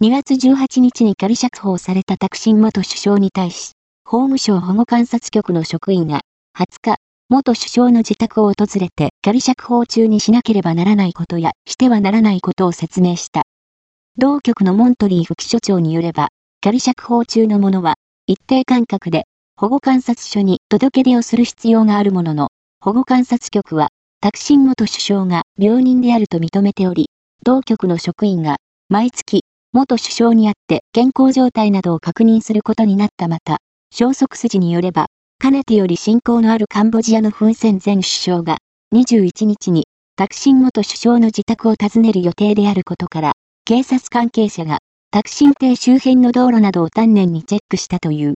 2月18日に仮釈放されたタクシン元首相に対し、法務省保護観察局の職員が20日、元首相の自宅を訪れて仮釈放中にしなければならないことやしてはならないことを説明した。同局のモントリー副所長によれば、仮釈放中の者は、一定間隔で、保護観察所に届け出をする必要があるものの、保護観察局は、タクシン元首相が病人であると認めており、同局の職員が、毎月、元首相に会って健康状態などを確認することになったまた、消息筋によれば、かねてより親交のあるカンボジアのフンセン前首相が、21日に、タクシン元首相の自宅を訪ねる予定であることから、警察関係者が、タクシン邸周辺の道路などを丹念にチェックしたという。